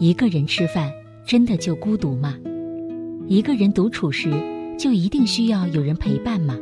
一个人吃饭真的就孤独吗？一个人独处时就一定需要有人陪伴吗？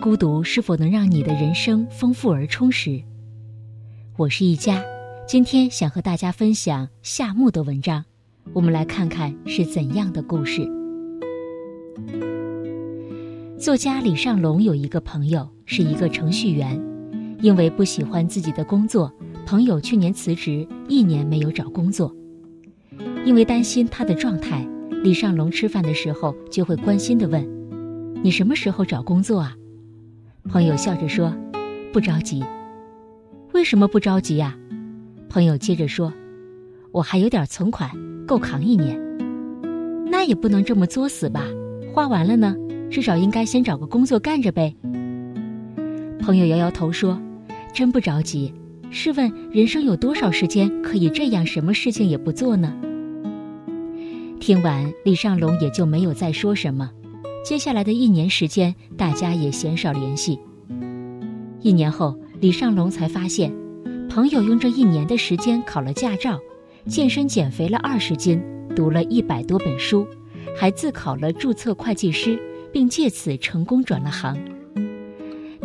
孤独是否能让你的人生丰富而充实？我是一佳，今天想和大家分享夏目的文章，我们来看看是怎样的故事。作家李尚龙有一个朋友是一个程序员，因为不喜欢自己的工作。朋友去年辞职，一年没有找工作。因为担心他的状态，李尚龙吃饭的时候就会关心地问：“你什么时候找工作啊？”朋友笑着说：“不着急。”“为什么不着急呀？”朋友接着说：“我还有点存款，够扛一年。”“那也不能这么作死吧？花完了呢，至少应该先找个工作干着呗。”朋友摇摇头说：“真不着急。”试问，人生有多少时间可以这样什么事情也不做呢？听完，李尚龙也就没有再说什么。接下来的一年时间，大家也鲜少联系。一年后，李尚龙才发现，朋友用这一年的时间考了驾照，健身减肥了二十斤，读了一百多本书，还自考了注册会计师，并借此成功转了行。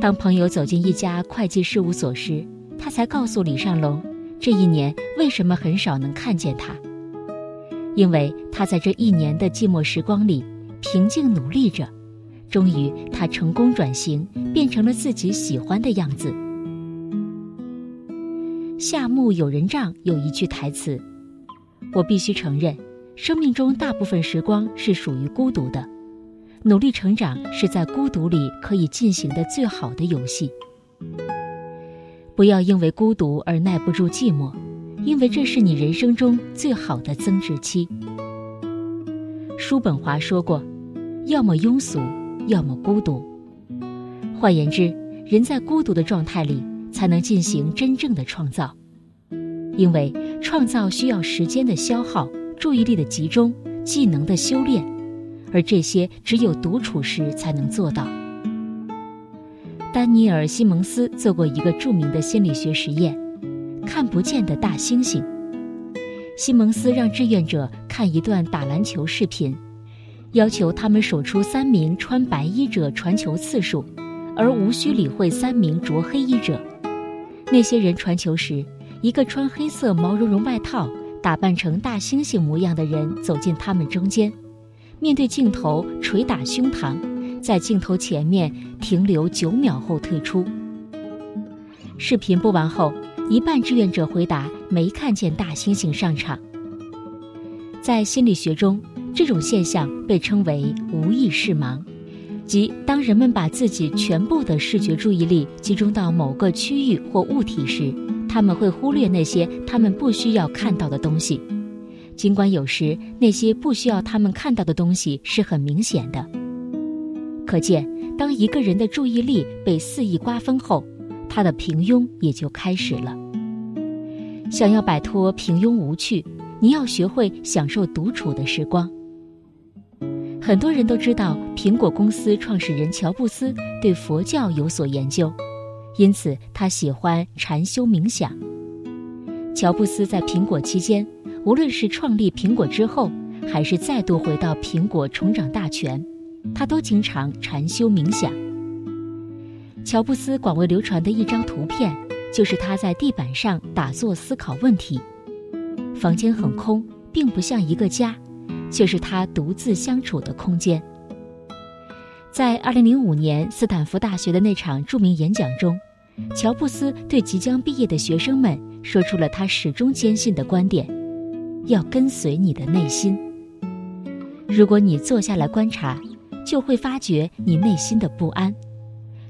当朋友走进一家会计事务所时，他才告诉李尚龙，这一年为什么很少能看见他。因为他在这一年的寂寞时光里，平静努力着，终于他成功转型，变成了自己喜欢的样子。夏目友人帐有一句台词：“我必须承认，生命中大部分时光是属于孤独的，努力成长是在孤独里可以进行的最好的游戏。”不要因为孤独而耐不住寂寞，因为这是你人生中最好的增值期。叔本华说过：“要么庸俗，要么孤独。”换言之，人在孤独的状态里才能进行真正的创造，因为创造需要时间的消耗、注意力的集中、技能的修炼，而这些只有独处时才能做到。丹尼尔·西蒙斯做过一个著名的心理学实验——看不见的大猩猩。西蒙斯让志愿者看一段打篮球视频，要求他们数出三名穿白衣者传球次数，而无需理会三名着黑衣者。那些人传球时，一个穿黑色毛茸茸外套、打扮成大猩猩模样的人走进他们中间，面对镜头捶打胸膛。在镜头前面停留九秒后退出。视频播完后，一半志愿者回答没看见大猩猩上场。在心理学中，这种现象被称为无意识盲，即当人们把自己全部的视觉注意力集中到某个区域或物体时，他们会忽略那些他们不需要看到的东西，尽管有时那些不需要他们看到的东西是很明显的。可见，当一个人的注意力被肆意瓜分后，他的平庸也就开始了。想要摆脱平庸无趣，你要学会享受独处的时光。很多人都知道，苹果公司创始人乔布斯对佛教有所研究，因此他喜欢禅修冥想。乔布斯在苹果期间，无论是创立苹果之后，还是再度回到苹果重掌大权。他都经常禅修冥想。乔布斯广为流传的一张图片，就是他在地板上打坐思考问题。房间很空，并不像一个家，却是他独自相处的空间。在2005年斯坦福大学的那场著名演讲中，乔布斯对即将毕业的学生们说出了他始终坚信的观点：要跟随你的内心。如果你坐下来观察。就会发觉你内心的不安。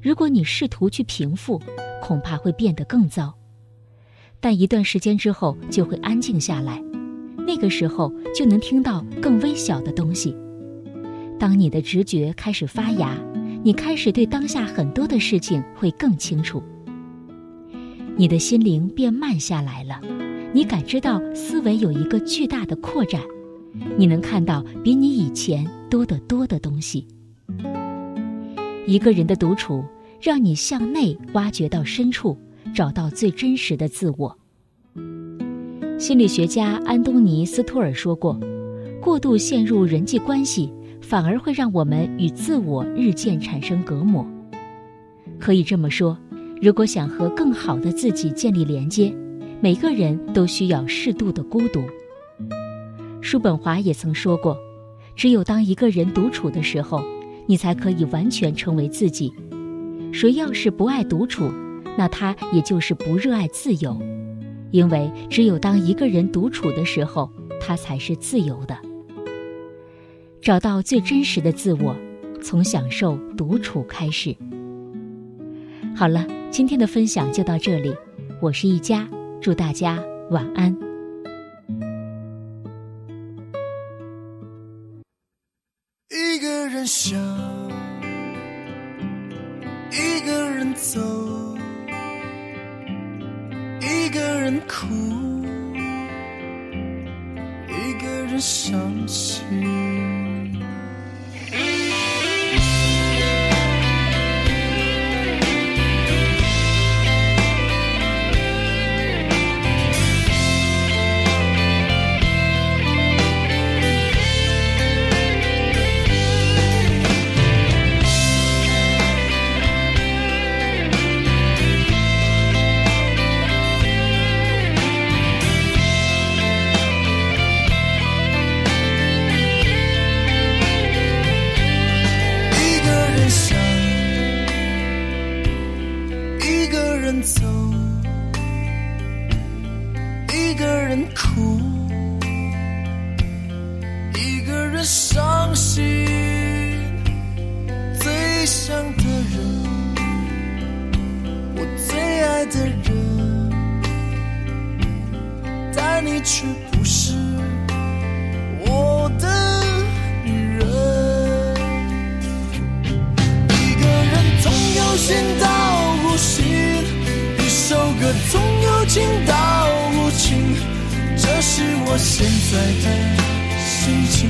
如果你试图去平复，恐怕会变得更糟。但一段时间之后就会安静下来，那个时候就能听到更微小的东西。当你的直觉开始发芽，你开始对当下很多的事情会更清楚。你的心灵变慢下来了，你感知到思维有一个巨大的扩展。你能看到比你以前多得多的东西。一个人的独处，让你向内挖掘到深处，找到最真实的自我。心理学家安东尼·斯托尔说过：“过度陷入人际关系，反而会让我们与自我日渐产生隔膜。”可以这么说，如果想和更好的自己建立连接，每个人都需要适度的孤独。叔本华也曾说过：“只有当一个人独处的时候，你才可以完全成为自己。谁要是不爱独处，那他也就是不热爱自由。”因为只有当一个人独处的时候，他才是自由的。找到最真实的自我，从享受独处开始。好了，今天的分享就到这里，我是一佳，祝大家晚安。一个人想，一个人走。一个人哭，一个人伤心。伤心，最想的人，我最爱的人，但你却不是我的女人。一个人总有心到无心，一首歌总有情到无情。这是我现在的心情，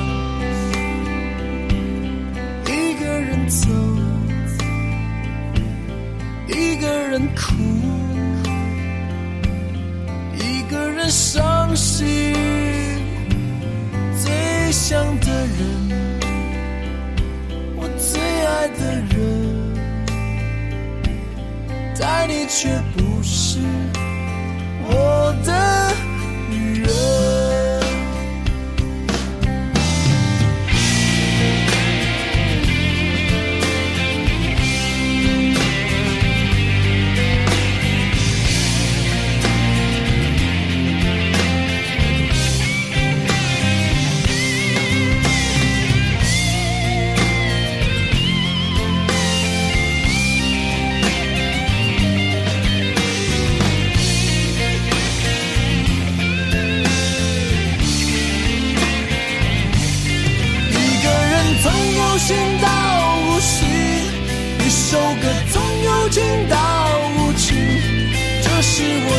人哭，一个人伤心。最想的人，我最爱的人，但你却不是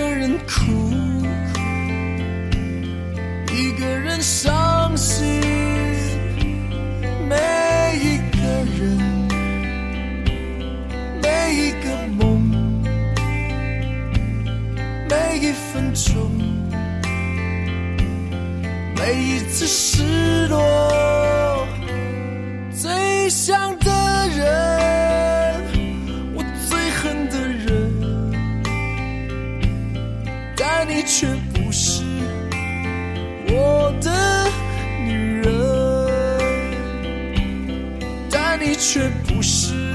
一个人哭，一个人伤心。每一个人，每一个梦，每一分钟，每一次失落。最想的却不是。